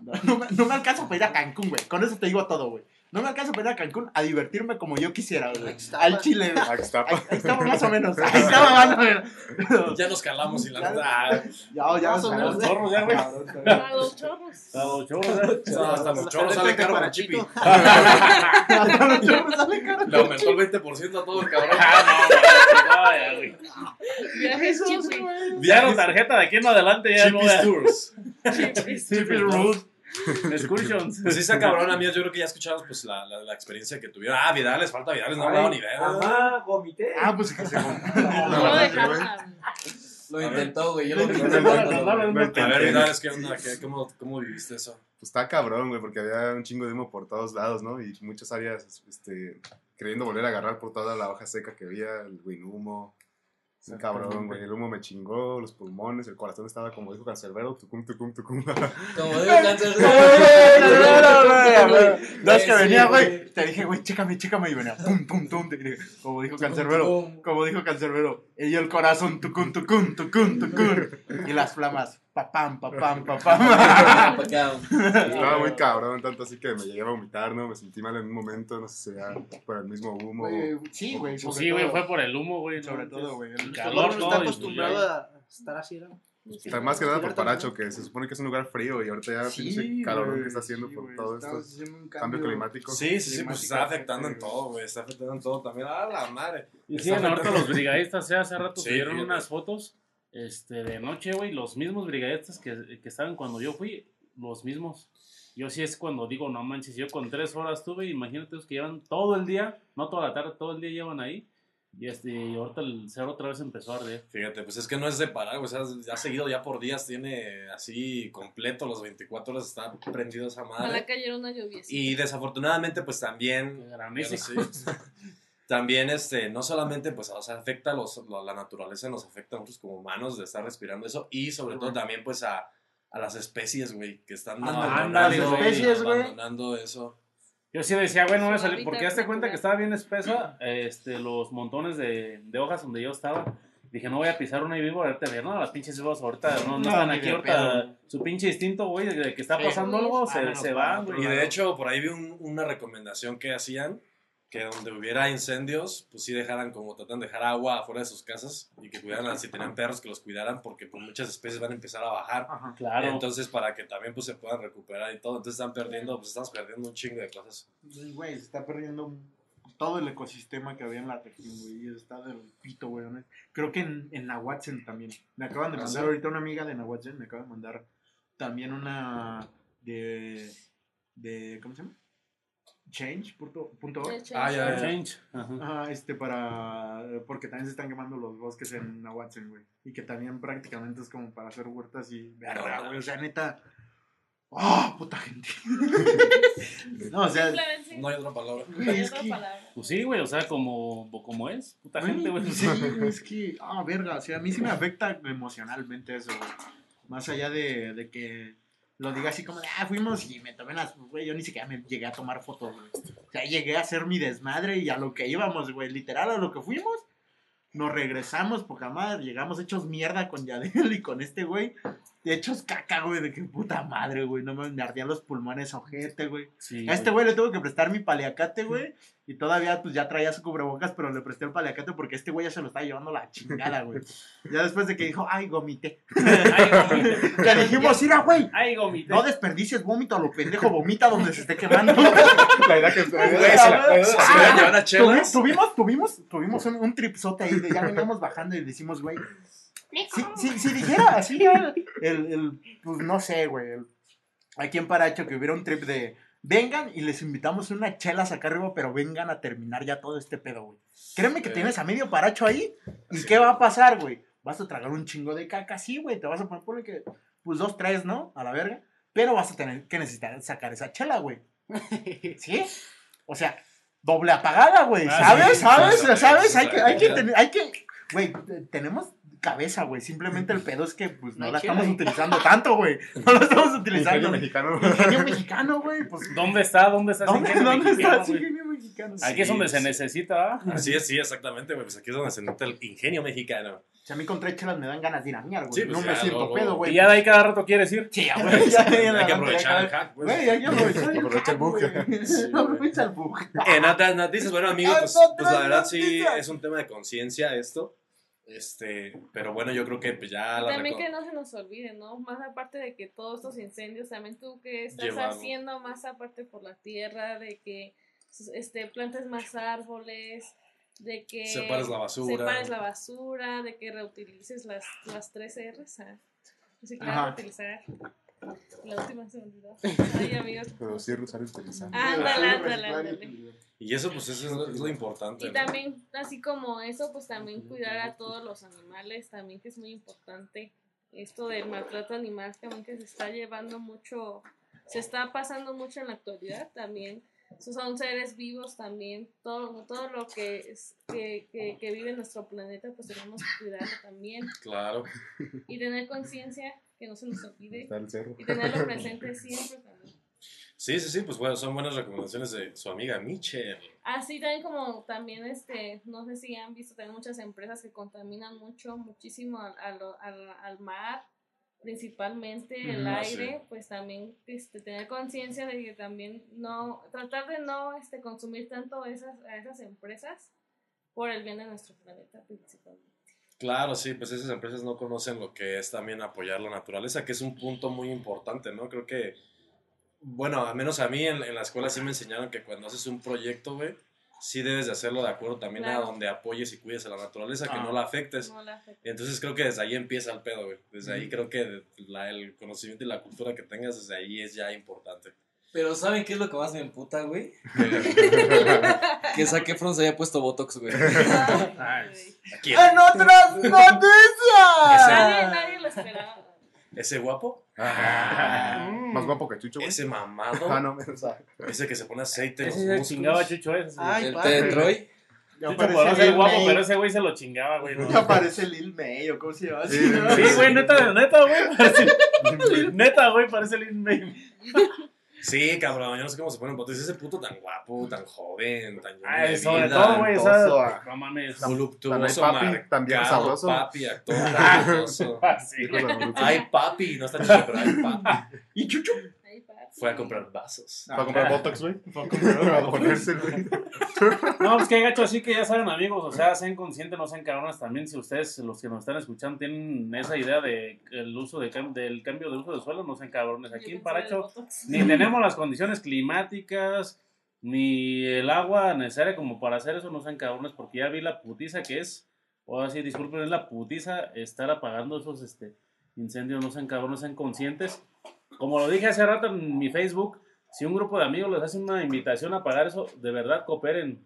No, no me, no me alcanza para ir a Cancún, güey, con eso te digo todo, güey. No me alcanza para ir a Cancún a divertirme como yo quisiera, güey. Al Chile, güey. Aquí está. Ahí, ahí estaba más o menos, ahí estaba más o menos. Ya nos calamos y la ah, Ya, ya, Más o ya, menos, ya, güey. A los chorros. A los ¿eh? Hasta los choros sale caro para Chipi. Hasta los chorros sale caro. Le aumentó el 20% a todo el cabrón. Ah, no, güey. Viajes chipi. Ya tarjeta de aquí en adelante, ya. Chipi's. Tours. Chipis. Rules. Excursions. Pues sí está cabrón, amigos. Yo creo que ya escuchamos pues la, la, la experiencia que tuvieron. Ah, Vidales, falta Vidales, no hablaba ni verga. Mamá, vomité. Ah, pues que se No lo dejaron hablar. Lo intentó, güey. Yo lo no. A ver, Vidales, ¿qué onda? ¿Qué, cómo, ¿Cómo viviste eso? Pues está cabrón, güey, porque había un chingo de humo por todos lados, ¿no? Y muchas áreas, este, queriendo volver a agarrar por toda la hoja seca que había, el güey humo. Un cabrón, güey. El humo me chingó, los pulmones, el corazón estaba como dijo Cancerbero, tucum, tucum, tucum. Como digo, cáncer No, es que venía, güey. Te dije, güey, chécame, chécame. Y venía, pum, pum, dije, Como dijo Cancerbero. Como dijo Cancerbero. Y el corazón, tucum, tucum, tucum, tucum. Y las flamas, papam, papam, papam. Estaba muy cabrón, tanto así que me llegué a vomitar, ¿no? Me sentí mal en un momento, no sé si era por el mismo humo. Güey, Sí, güey. Pues sí, güey, fue por el humo, güey. no Sobre todo, güey. El El calor, todo. está pues acostumbrado a estar así, ¿no? Está más que nada por Paracho, que se supone que es un lugar frío y ahorita ya Sí, pinche calor que está haciendo sí, por güey, todo estamos esto. haciendo un Cambio climático. Sí, sí, sí, pues está afectando en todo, güey. Está afectando en todo también. ¡Ah, la madre! Y sí, ahorita los brigadistas, ya hace rato Sí, subieron unas fotos este, de noche, güey. Los mismos brigadistas que, que estaban cuando yo fui, los mismos. Yo sí es cuando digo, no manches, yo con tres horas tuve, imagínate los que llevan todo el día, no toda la tarde, todo el día llevan ahí. Y, este, y ahorita el cerro otra vez empezó a arder. Fíjate, pues es que no es de parar. O sea, ya seguido, ya por días tiene así completo los 24 horas, está prendido esa Ojalá madre. cayera una lluvia. Y desafortunadamente, pues también. Granizo. sí, también, este, no solamente, pues, o sea, afecta a los, la, naturaleza, nos afecta a nosotros como humanos de estar respirando eso. Y sobre todo también, pues, a, a las especies, güey, que están Ándale, abandonando, las especies, güey. abandonando eso. Yo sí decía, bueno, voy a salir, porque hazte cuenta que estaba bien espesa este, los montones de, de hojas donde yo estaba. Dije, no voy a pisar una y vivo, ahorita ver, no, las pinches hojas ahorita no, no, No, están aquí, de ahorita pedo. su pinche instinto, güey, de que está Sí. pasando algo, se, Vámonos se van, otro güey. Y de hecho, por ahí vi un- una recomendación que hacían, que donde hubiera incendios, pues sí dejaran como tratan de dejar agua afuera de sus casas y que cuidaran, si tenían perros, que los cuidaran, porque pues muchas especies van a empezar a bajar. Ajá. Claro. Entonces, para que también pues se puedan recuperar y todo. Entonces están perdiendo, pues estamos perdiendo un chingo de cosas. Güey, se está perdiendo todo el ecosistema que había en la región, güey. Está del pito, güey. ¿no? Creo que en, en Nahuatzen también. Me acaban de ¿Ah, mandar ahorita una amiga de Nahuatzen, me acaba de mandar también una de. de ¿Cómo se llama? Change. Punto, punto org. Ah, ya. Change. Ajá. Ajá, este para. Porque también se están quemando los bosques en Nahuatzen, güey. Y que también prácticamente es como para hacer huertas y. Verga, güey. O sea, neta. ¡Oh, puta gente! no, o sea. No hay otra palabra. no güey, hay es otra que. palabra. Pues sí, güey, o sea, como, como es, puta gente, güey. Sí, es que, ah, verga, o sea, a mí sí me afecta emocionalmente eso, güey. Más allá de, de que lo diga así como de, ah, fuimos y me tomé las, güey, yo ni siquiera me llegué a tomar fotos, güey. O sea, llegué a hacer mi desmadre y a lo que íbamos, güey, literal a lo que fuimos. Nos regresamos, poca madre, llegamos hechos mierda con Yadel y con este güey. De hechos caca, güey, de que puta madre, güey, no me ardían los pulmones, ojete, güey. Sí, A este güey le tuve que prestar mi paliacate, güey. Y todavía, pues ya traía su cubrebocas, pero le presté el paliacate porque este güey ya se lo estaba llevando la chingada, güey. Ya después de que dijo, ay, gomité. Ay, gomite. Le dijimos, mira, güey, Ay, gomite. no desperdicies vómito a lo pendejo, vomita donde se esté quemando. La idea que la- si Ah. Tuvimos, tuvimos, tuvimos un, un tripsote ahí, de ya veníamos bajando y decimos, güey. Si, si, si dijera así, el, el, el, pues no sé, güey. el- aquí en Paracho que hubiera un trip de vengan y les invitamos una chelas acá arriba, pero vengan a terminar ya todo este pedo, güey. Créeme que tienes a medio Paracho ahí. ¿Y qué va a pasar, güey? Vas a tragar un chingo de caca, sí, güey. Te vas a poner, ponle que, pues dos, tres, ¿no? A la verga. Pero vas a tener que necesitar sacar esa chela, güey. ¿Sí? O sea, doble apagada, güey. Ah, ¿Sabes? ¿Sabes? ¿Sabes? Hay que, hay que hay que, güey, te- tenemos cabeza, güey. Simplemente el pedo es que, pues, no No la estamos utilizando tanto, güey. No la estamos Ingenio utilizando. mexicano. Ingenio mexicano, güey. Pues, ¿Dónde está? ¿Dónde está ese ¿dónde, ingenio ¿dónde está mexicano, ese güey? ingenio mexicano? Aquí es donde Sí, se necesita, ¿ah? Así es, sí, exactamente, güey. Pues aquí es donde se nota el ingenio mexicano. Si a mí con tres chelas me dan ganas de ir a miar, güey. Sí, pues no me siento pedo, güey. Y ya de ahí cada rato quieres ir. Sí, ya, güey. Ya, ya, Hay que aprovechar el hack, pues. Güey, hay que aprovechar el Aprovecha el güey. Sí, güey. Aprovecha el bug. En otras noticias, bueno, amigos, pues, pues la verdad sí es un tema de conciencia esto. Este, pero bueno, yo creo que pues ya la También que no se nos olvide, ¿no? Más aparte de que todos estos incendios, también tú que estás haciendo más aparte por la tierra, de que este, plantes más árboles, de que Separes la basura. separes la basura, de que reutilices las, las tres R's, ¿ah? reciclar, Ajá. La última se me olvidó. Ay, amigos. Producir, usar y utilizar. Ándale, ándale, ándale. utilizar. Y eso, pues, eso es lo, es lo importante. Y ¿no? también, así como eso, pues también cuidar a todos los animales, también que es muy importante. Esto del maltrato animal también que se está llevando mucho, se está pasando mucho en la actualidad también. Esos son seres vivos también, todo, todo lo que, es, que, que, que vive en nuestro planeta, pues tenemos que cuidarlo también. Claro. Y tener conciencia, que no se nos olvide, Está el cerro. y tenerlo presente siempre también. Sí, sí, sí, pues bueno, son buenas recomendaciones de su amiga Michelle. Así también como también este, no sé si han visto también muchas empresas que contaminan mucho, muchísimo al, al, mar, principalmente el aire, pues también este, tener conciencia de que también no, tratar de no este, consumir tanto esas, a esas empresas por el bien de nuestro planeta principalmente. Claro, sí, pues esas empresas no conocen lo que es también apoyar la naturaleza, que es un punto muy importante, ¿no? Creo que, bueno, al menos a mí en, en la escuela sí me enseñaron que cuando haces un proyecto, güey, sí debes de hacerlo de acuerdo también Claro. a donde apoyes y cuides a la naturaleza, que Ah. no la afectes. No la. Entonces creo que desde ahí empieza el pedo, güey. Desde ahí creo que la- el conocimiento y la cultura que tengas desde ahí es ya importante. Pero ¿saben qué es lo que más me emputa, güey? que Zac Efron se haya puesto Botox, güey. Ay, güey. ¿Quién? ¡En otras noticias! nadie, nadie lo esperaba. ¿Ese guapo? Más guapo que Chucho, güey. ¿Ese mamado? Ah, no, o sea, ¿Ese que se pone aceite en los músculos? chingaba Chucho ese. Ay, El padre. de Troy. Ya Chucho aparece podrá ser Lil guapo, May. pero ese güey se lo chingaba, güey. ¿no? Ya aparece Lil May, o cómo se llama. Sí, ¿no? Sí, güey, neta, neta, güey. parece- Neta, güey, parece Lin May. Sí, cabrón, yo no sé cómo se pone botox. Ese puto tan guapo, tan joven, tan lleno Ay, de sobre vida, todo, güey, esa. No mames. voluptuoso, papi, también sabroso. papi, actor bruja. Ay, papi, no está chido, pero ay, papi. ¿Y Chucho? Fue a comprar vasos. Para comprar Botox, güey. Para ponerse, güey. No, pues que gacho, así que ya saben, amigos, o sea, sean conscientes, no sean cabrones también. Si ustedes, los que nos están escuchando, tienen esa idea de el uso de cam- del cambio de uso de suelo, no sean cabrones. Aquí en Paracho ni tenemos las condiciones climáticas, ni el agua necesaria como para hacer eso, no sean cabrones, porque ya vi la putiza que es, o así, disculpen, es la putiza estar apagando esos este, incendios, no sean cabrones, sean conscientes. Como lo dije hace rato en mi Facebook, si un grupo de amigos les hace una invitación a apagar eso, de verdad cooperen.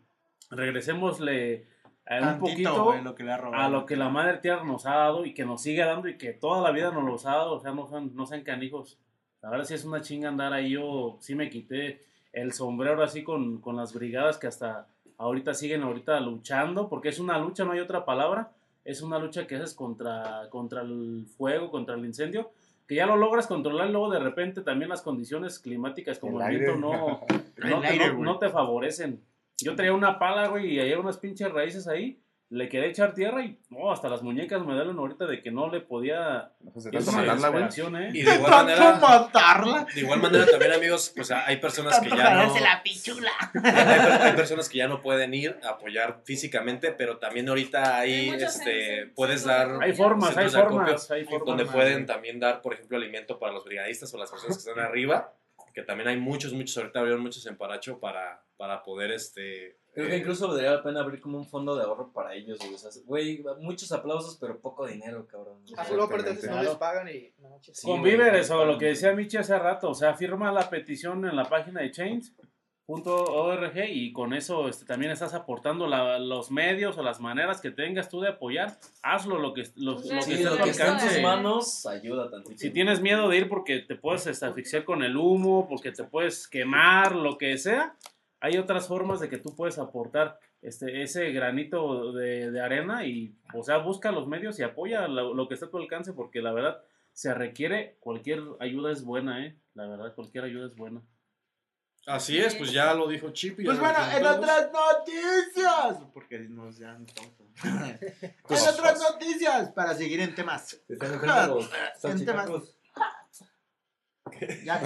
Regresémosle a un Tantito, poquito güey, lo que le ha robado. a lo que la madre tierra nos ha dado y que nos sigue dando y que toda la vida nos los ha dado, o sea, no sean, no sean canijos. La verdad sí es una chinga andar ahí, yo sí me quité el sombrero así con, con las brigadas que hasta ahorita siguen ahorita luchando, porque es una lucha, no hay otra palabra, es una lucha que haces contra, contra el fuego, contra el incendio, que ya lo logras controlar y luego de repente también las condiciones climáticas como el, El viento no, El no, te- aire, no- güey. no te favorecen. Yo traía una pala, güey, y había unas pinches raíces ahí. Le quería echar tierra y no, hasta las muñecas me duelen ahorita de que no le podía. Trata de matarla, güey. desesperación, ¿eh? Y de igual ¿Tanto manera, matarla? de igual manera también, amigos, pues hay personas que ya no... la pichula. Hay, hay personas que ya no pueden ir a apoyar físicamente, pero también ahorita Hay hay, este, puedes centros de dar Hay formas, hay formas, hay formas. donde pueden también dar, por ejemplo, alimento para los brigadistas o las personas que están arriba, que también hay muchos, muchos, ahorita abrieron muchos en Paracho para, para poder, este... Creo que incluso valdría la pena abrir como un fondo de ahorro para ellos, güey. O sea, güey, muchos aplausos, pero poco dinero, cabrón. Así luego aparte no les pagan y. No. Sí, Con víveres o lo que decía Michi hace rato, o sea, firma la petición en la página de change.org y con eso este, también estás aportando la- los medios o las maneras que tengas tú de apoyar. Hazlo lo que, lo, lo que Sí, esté a lo que está en tus manos ayuda tantito. Si tienes miedo de ir porque te puedes este, asfixiar con el humo, porque te puedes quemar, lo que sea, hay otras formas de que tú puedes aportar este, ese granito de, de arena y, o sea, busca los medios y apoya lo, lo que esté a tu alcance porque la verdad se requiere, cualquier ayuda es buena, ¿eh? La verdad, cualquier ayuda es buena. Así es, pues ya lo dijo Chip. y ya Pues bueno, en todos. otras noticias. Porque nos ya no estamos. Pues, en otras pues. noticias, para seguir en temas. En temas. Ya,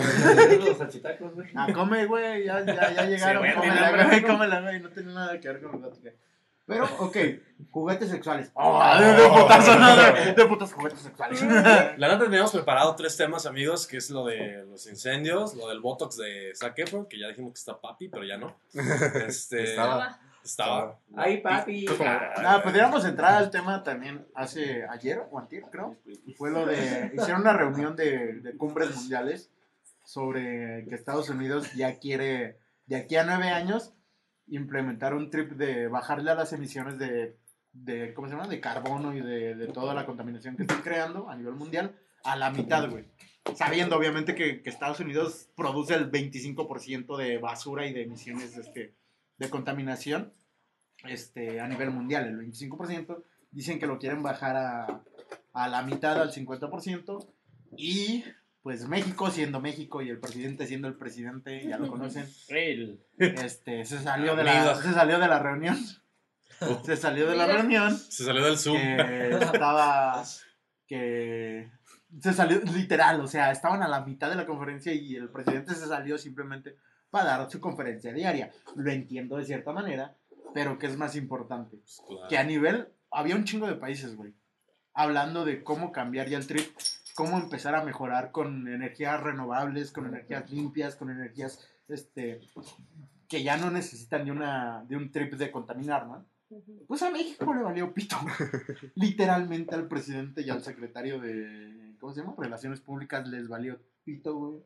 los salchitacos, güey. Ah, come, güey, ya, ya, ya llegaron. güey, cómela, güey, cómela, güey, no tiene nada que ver con el plática. Pero, ok, juguetes sexuales. Ah, de, de putazo, no, de, de putos juguetes sexuales. La neta teníamos preparado tres temas, amigos, que es lo de los incendios, lo del Botox de Zac Efron, que ya dijimos que está papi, pero ya no. Este, Estaba. Estaba. Ay, papi. Nada, podríamos entrar al tema también hace ayer o antier, creo. Fue lo de. Hicieron una reunión de, de cumbres mundiales sobre que Estados Unidos ya quiere, de aquí a nueve años, implementar un trip de bajarle a las emisiones de, de ¿cómo se llama? De carbono y de, de toda la contaminación que están creando a nivel mundial a la mitad, güey. Sabiendo, obviamente, que, que Estados Unidos produce el 25% de basura y de emisiones este, de contaminación este, a nivel mundial, el 25%. Dicen que lo quieren bajar a, a la mitad, al 50%. Y pues México siendo México y el presidente siendo el presidente, ya lo conocen, este, se, salió de la, se salió de la reunión. Se salió de la reunión Se salió del Zoom. que estaba que se salió literal, o sea, estaban a la mitad de la conferencia y el presidente se salió simplemente para dar su conferencia diaria. Lo entiendo de cierta manera, pero ¿qué es más importante? Claro. Que a nivel, había un chingo de países, güey, hablando de cómo cambiar ya el trip, cómo empezar a mejorar con energías renovables, con energías limpias, con energías, este, que ya no necesitan de, una, de un trip de contaminar, ¿no? Pues a México le valió pito. Literalmente al presidente y al secretario de, ¿cómo se llama? Relaciones Públicas les valió pito, güey.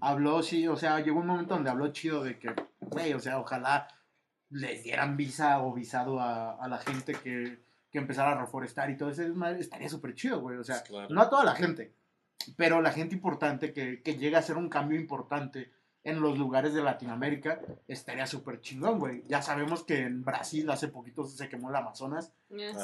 Habló, sí, o sea, llegó un momento donde habló chido de que, güey, o sea, ojalá les dieran visa o visado a, a la gente que, que empezara a reforestar y todo eso. Estaría súper chido, güey. O sea, Claro. no a toda la gente, pero la gente importante que, que llega a hacer un cambio importante en los lugares de Latinoamérica estaría súper chingón, güey. Ya sabemos que en Brasil hace poquito se quemó el Amazonas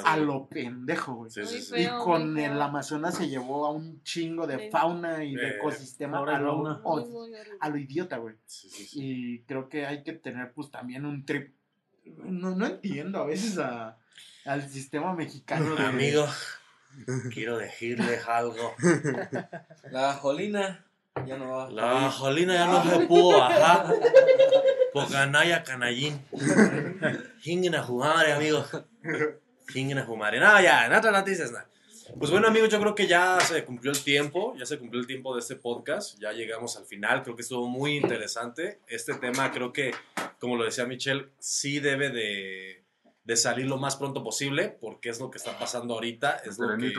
Ah, a lo pendejo, güey. Sí, sí, Muy sí. Y feo, con el. Amazonas se llevó a un chingo de Sí. fauna y de Eh, ecosistema a lo, o- a lo idiota, güey. Sí, sí, sí. Y creo que hay que tener pues también un trip. No, no entiendo a veces a- al sistema mexicano. de- Amigo, quiero decirles algo. La Jolina ya no va. La Jolina ya no se pudo bajar. Por canalla canallín. Jinguen a jugar, amigo. Jinguen a jugar. No, ya, en otras noticias, nada. Pues bueno, amigos, yo creo que ya se cumplió el tiempo, ya se cumplió el tiempo de este podcast, ya llegamos al final, creo que estuvo muy interesante. Este tema creo que, como lo decía Michelle, sí debe de, de salir lo más pronto posible, porque es lo que está pasando ahorita, es lo que.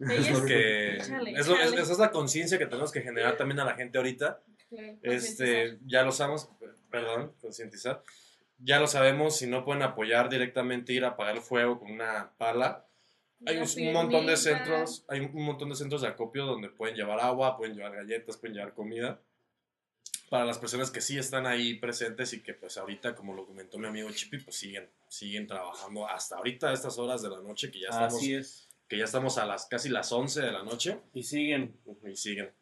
Es lo que, es lo- es- esa es la conciencia que tenemos que generar también a la gente ahorita. Este, ya lo sabemos, perdón, concientizar. Ya lo sabemos, si no pueden apoyar directamente ir a apagar el fuego con una pala. Hay un, un montón de centros, hay un montón de centros de acopio donde pueden llevar agua, pueden llevar galletas, pueden llevar comida. Para las personas que sí están ahí presentes y que pues ahorita, como lo comentó mi amigo Chipi, pues siguen, siguen trabajando hasta ahorita a estas horas de la noche que ya estamos, Así es. Que ya estamos a las casi las 11 de la noche Y siguen. y siguen.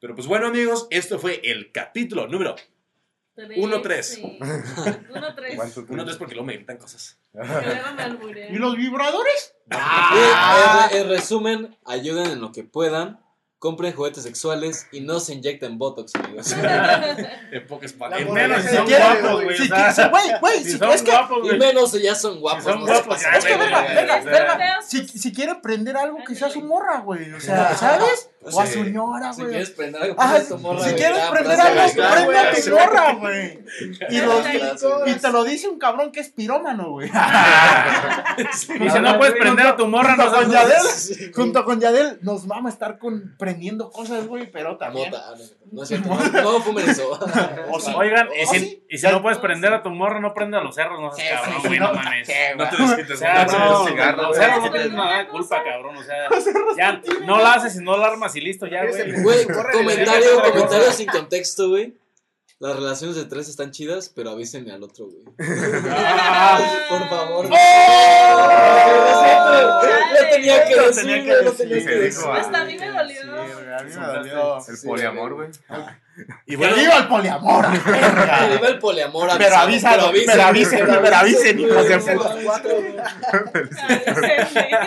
Pero pues bueno amigos, esto fue el capítulo número Uno, tres. Sí. Uno, tres. ¿Cuánto Uno, tres, porque luego me gritan cosas. ¿Y los vibradores? Y, en, en resumen, ayuden en lo que puedan, compren juguetes sexuales y no se inyecten Botox, amigos. En pocas La palabras. menos si Si son quieres, guapos, güey. si sea, güey, güey, si si son es que guapos, y menos si ya son guapos. Si son guapos, de güey, verga. verga, verga. Si, si quiere prender algo, quizás su morra, güey. O sea, ¿sabes? O a su ñora, Si güey. quieres prender algo, Ah, tu morra, si quieres Ya, prender algo, prende a tu morra, güey. Y, te lo dice un cabrón que es pirómano, güey. Y si no puedes prender a tu morra, no Junto con sabes. Yadel, junto con Yadel, nos vamos a estar con, prendiendo cosas, güey, pero también. Ah, no, no es cierto, no, no fumen eso. O sí. Oigan, y ¿Oh, si, sí? y si no puedes prender a tu morra, no prenda a los cerros, no seas Sí, cabrón, sí, güey, no, no mames. No te güey. O desquites. sea, no, no, cigarro, los güey. cerros no tienen no nada de culpa, cabrón. O sea, ya no lo haces y no lo armas y listo, ya, güey. Güey, comentario, comentario sin contexto, güey. Las relaciones de tres están chidas, pero avísenme al otro, güey. Ah, Por favor. ¡Oh! Lo tenía que decir, lo tenía que decir. ah. Hasta a mí me dolió. Sí, güey, a mí me dolió. El Sí, poliamor, güey. Y Que bueno, viva el poliamor, Que viva el poliamor. Pero avísalo, pero avisen, pero avisen, hijos de güey. puta.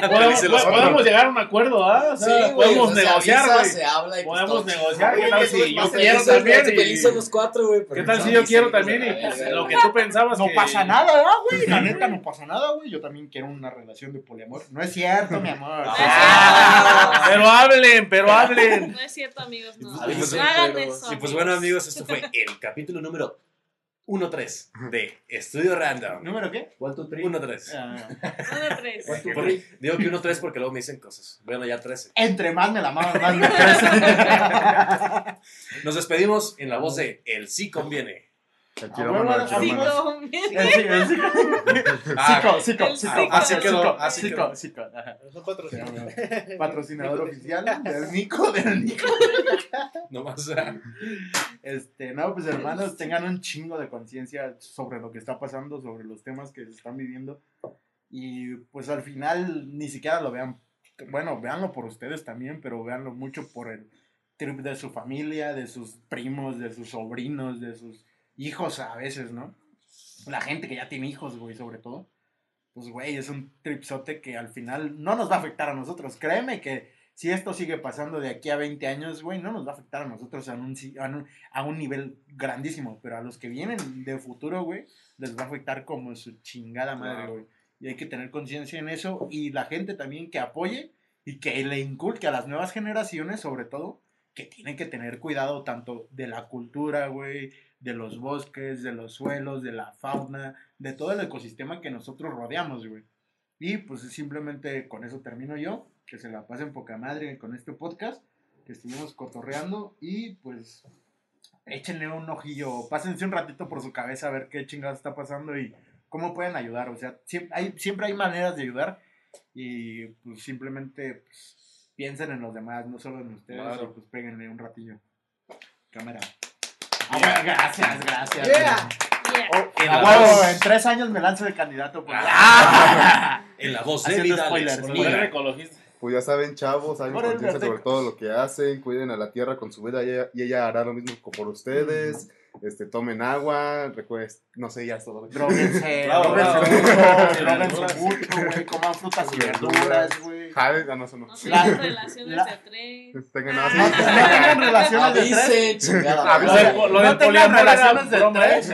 Podemos, llegar a un acuerdo, ¿ah? Podemos negociar, avisa, güey. Se habla y Podemos negociar. ¿Qué tal si yo quiero también? ¿Qué tal si yo quiero también? Y lo que tú pensabas No pasa nada, ¿verdad, güey? La neta no pasa nada, güey. Yo también quiero una relación de poliamor. No es cierto, mi amor. Pero hablen, pero hablen. No es cierto, amigos, no. Hagan eso. Pues bueno amigos, esto fue el capítulo número 1-3 de Estudio Random. ¿Número qué? One, two, three. 1-3. Ah, three. Digo que 1-3 porque luego me dicen cosas. Bueno, ya 13. entre más me la maman, más me crece. Nos despedimos en la voz de El sí conviene. El Ah, quirómano bueno, del ah, Sí, quirómano. conviene. El sí- el sí- Ah, Sico, sico, El sico. sico. Así quedó, así sico, quedó. sico, ajá. Son patrocinados. Patrocinador oficial del Nico, del Nico. nomás. ah, Este, no, pues hermanos, tengan un chingo de conciencia sobre lo que está pasando, sobre los temas que se están viviendo. Y pues al final ni siquiera lo vean, bueno, véanlo por ustedes también, pero véanlo mucho por el trip de su familia, de sus primos, de sus sobrinos, de sus hijos a veces, ¿no? La gente que ya tiene hijos, güey, sobre todo. Pues, güey, es un tripsote que al final no nos va a afectar a nosotros. Créeme que si esto sigue pasando de aquí a 20 años, güey, no nos va a afectar a nosotros a un, a un, a un nivel grandísimo. Pero a los que vienen de futuro, güey, les va a afectar como su chingada madre, güey. Y hay que tener conciencia en eso. Y la gente también que apoye y que le inculque a las nuevas generaciones, sobre todo, que tienen que tener cuidado tanto de la cultura, güey, de los bosques, de los suelos, de la fauna, de todo el ecosistema que nosotros rodeamos, güey. Y pues simplemente con eso termino yo. Que se la pasen poca madre con este podcast. Que estuvimos cotorreando. Y pues échenle un ojillo. Pásense un ratito por su cabeza a ver qué chingados está pasando y cómo pueden ayudar. O sea, siempre hay, siempre hay maneras de ayudar. Y pues simplemente pues, piensen en los demás, no solo en ustedes. Claro. Y pues péguenle un ratillo. Cámara. Ah, gracias, gracias. Yeah. Oh, En la voz. en tres años me lanzo de candidato. Pues. En la voz de Haciendo Vidal. spoilers. Pues ya saben, chavos, hagan Por conciencia sobre todo lo que hacen, cuiden a la tierra con su vida y ella, y ella hará lo mismo por ustedes. Este, tomen agua, recuerden, no sé, ya es todo. Droguense, droguense mucho, droguense mucho, güey. Coman frutas y verduras, güey. Jale, ah, no, eso no. No La- tengan relaciones la- de tres. No, tengan relaciones de tres. No tengan relaciones de broma, tres.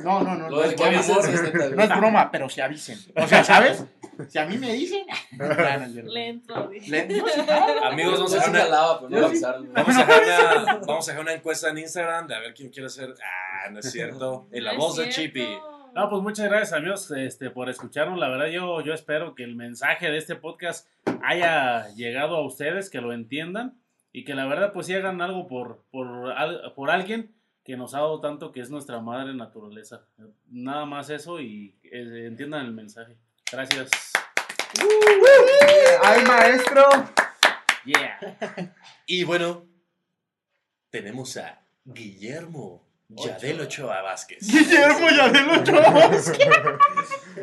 No, no, no. Lo no del es broma. No es pero se avisen. O sea, ¿sabes? Si a mí me dicen. Ya, no es cierto. Le entro. dije. Le- yo sí jalo. Amigos, vamos a sí dejar una, vamos a dejar una, vamos a dejar una encuesta en Instagram de a ver quién quiere ser. Ah, no es cierto. En la voz de. Chippy. No, pues muchas gracias amigos este, por escucharnos. La verdad yo, yo espero que el mensaje de este podcast haya llegado a ustedes, que lo entiendan y que la verdad pues sí hagan algo por, por, por alguien que nos ha dado tanto que es nuestra madre naturaleza. Nada más eso y eh, entiendan el mensaje. Gracias. Ay, maestro. Yeah. Y bueno, tenemos a Guillermo Yadel Ochoa Vázquez. Guillermo ya de los chavos.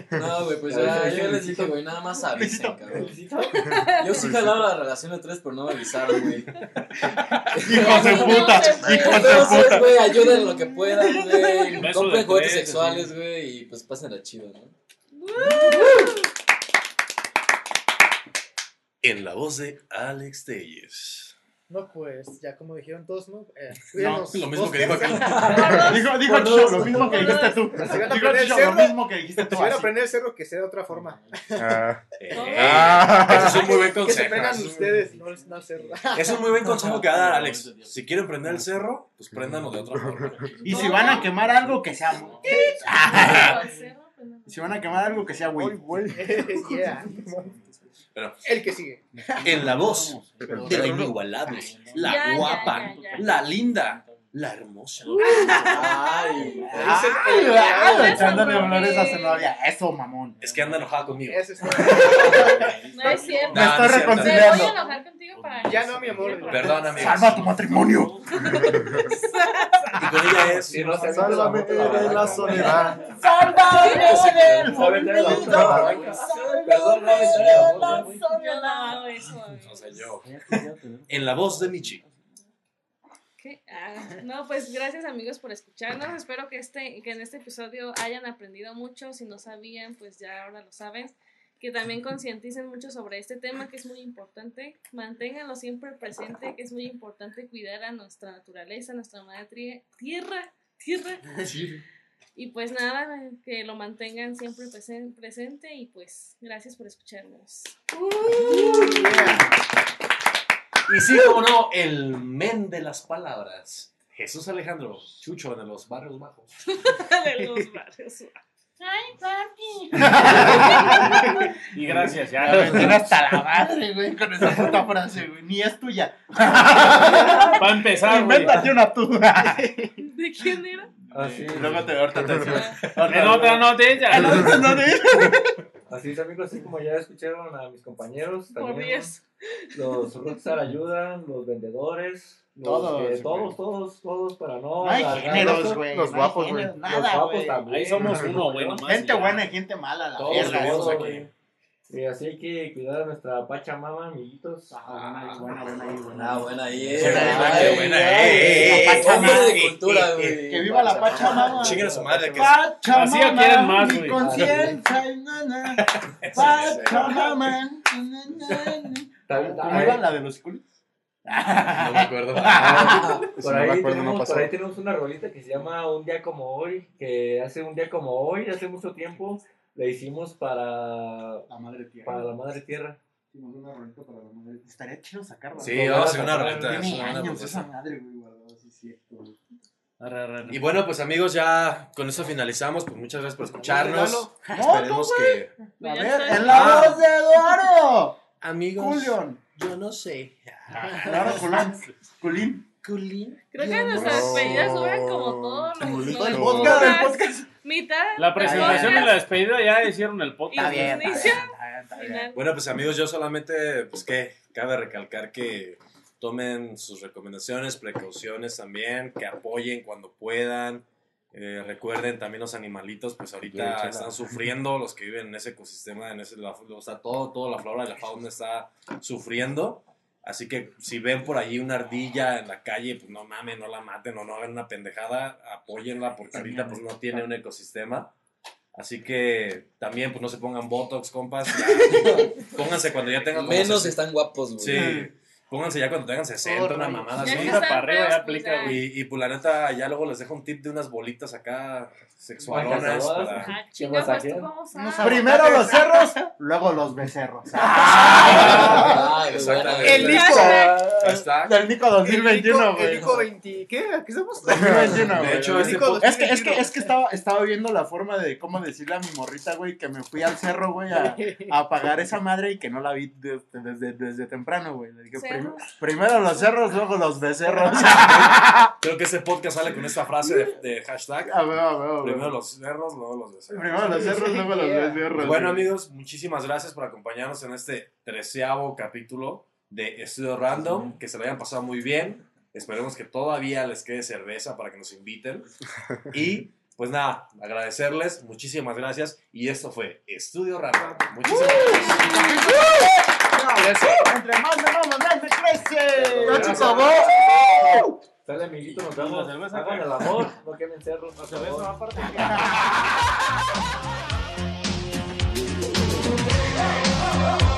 No, güey, pues ya, yo les dije, güey, nada más avisen, cabrón. Yo sí jalaba la relación de tres, pero no me avisaron, güey. Hijos de puta. Hijos de puta. güey, ayuden en lo que puedan, güey. Compren juguetes sexuales, güey, y pues pásenla chido, ¿no? En la voz de Alex Telles. No, pues, ya como dijeron todos, ¿no? Eh, No, lo mismo que dijo aquel. Dijo, dijo lo mismo que dijiste tú. Si van a Dijo lo mismo que dijiste si tú. van a así. prender el cerro, que sea de otra forma. Ah, Eh, Ah. ese es un muy buen Que se consejo. prendan ustedes, no, no el cerro. Es un muy buen consejo que va a dar Alex. Si quieren prender el cerro, pues préndanlo de otra forma. Y si van a quemar algo que sea. Si van a quemar algo que sea, güey. yeah. Pero- El que sigue. En la voz de la inigualable, la guapa, la linda, la hermosa. Ay, Ay, Eso ay, echándole a su novia. Eso, mamón. Es que anda enojada conmigo. Eso es. No es cierto. Me No, estoy cierto. Me voy a reconciliando. enojar contigo para. Ya no, mi amor. Perdón, amigos. Salva tu matrimonio. Y con ella es. Y no se Sálvame de la soledad. Saben de la barranca. Perdón, no. Yo no eso. O sea, yo. En la voz de Michi. ¿Qué? Ah, no, pues gracias amigos por escucharnos. Espero que, este, que en este episodio hayan aprendido mucho. Si no sabían, pues ya ahora lo saben. Que también concienticen mucho sobre este tema que es muy importante. Manténganlo siempre presente, que es muy importante cuidar a nuestra naturaleza, a nuestra madre tierra, tierra. Y pues nada, que lo mantengan siempre presen- presente y pues gracias por escucharnos. Y sí, como no, el men de las palabras. Jesús Alejandro, Chucho de los barrios bajos. de los barrios. Y gracias, Ya me tiene hasta la madre, güey, con esa puta frase, güey. Ni es tuya. Para empezar, güey. Invéntate una tú. ¿De quién era? Así, Luego te ahorita te decimos. En otra noticia. Así es, amigos, así como ya escucharon a mis compañeros, Por también 10. los Rockstar ayudan, los vendedores, los Todos, que- güey. todos, todos, todos, para no. No hay géneros, güey. los no guapos, géneros, Los guapos güey. también. Ahí somos uno, güey. Gente ya. buena y gente mala, la Todos verga. aquí. güey. Y así hay que cuidar a nuestra Pachamama, amiguitos. Ah, buena, buena, buena, buena. Ah, buena ahí, eh. Buena, buena, Ay, buena, ay, eh. Hombre de Eh, cultura, eh, güey. Que viva la Pachamama. Chinguen a su madre. Que Pachamama, Así ya quieren más, mi güey. conciencia y nana. Pachamama. ¿Cómo iba la de los culis? no me acuerdo. Por no ahí, me acuerdo, no tenemos, por ahí tenemos una rolita que se llama Un día como hoy, que hace un día como hoy, hace mucho tiempo, la hicimos para, La madre tierra. para la madre tierra. Hicimos una rolita para la madre. Estaría chido sacarla. Sí, vamos a hacer una renta. Tiene es una buena años esa propuesta. madre, güey, guardado, sí es cierto, güey. Arre, arre, arre. Y bueno, pues amigos, ya con eso finalizamos. Pues muchas gracias por escucharnos. No, Esperemos que. A ver, en la Ah. voz de Eduardo. Amigos, Julián. yo no sé. Eduardo Culán. Culín. Creo que nuestras despedidas duran como todos los. Todo el podcast. Mitad. La presentación y la despedida ya hicieron el podcast. Está bien, inicio, está bien, está bien. final. Bueno, pues amigos, yo solamente, pues que cabe recalcar que tomen sus recomendaciones, precauciones también, que apoyen cuando puedan. Eh, recuerden también los animalitos, pues ahorita están sufriendo, los que viven en ese ecosistema, en ese, la, o sea, todo, toda la flora y la fauna está sufriendo. Así que si ven por ahí una ardilla en la calle, pues no mamen, no la maten o no hagan una pendejada, apóyenla porque ahorita pues no tiene un ecosistema. Así que también pues no se pongan botox, compas. ya. pónganse cuando ya tengan como Menos 60. están guapos, güey. Sí, pónganse ya cuando tengan 60, una Oh, mamada Ya así. para arriba, ya aplica. Y, y pues la neta, ya luego les dejo un tip de unas bolitas acá sexualonas. Para... Ajá, ¿Qué pasa pues sabes. Primero los cerros, luego los becerros. Ah, qué. El Nico. Ahí está. Del Nico 2021, El güey. Nico 20. ¿Qué? ¿Aquí estamos? 2021, De güey. hecho, Nico podcast- Es que, es que, es que estaba, estaba viendo la forma de cómo decirle a mi morrita, güey, que me fui al cerro, güey, a, a apagar esa madre y que no la vi de- desde, desde temprano, güey. Le dije. "Prim- primero los cerros, luego los becerros. Creo que ese podcast sale con esta frase de, de hashtag. A ver, a ver, a ver. Primero los cerros, luego los becerros. Primero los cerros, luego los becerros. Bueno, amigos, muchísimas gracias por acompañarnos en este treceavo capítulo de Estudio Random. Que se lo hayan pasado muy bien. Esperemos que todavía les quede cerveza para que nos inviten. Y pues nada, agradecerles. Muchísimas gracias. Y esto fue Estudio Random. Muchísimas gracias. ¡Uh! Entre más me mamo, más me crece. ¡No, chico, vos! ¡Uh! Dale, amiguito, nos vemos. Hagan pues. el amor, no queden cerros. La cerveza aparte.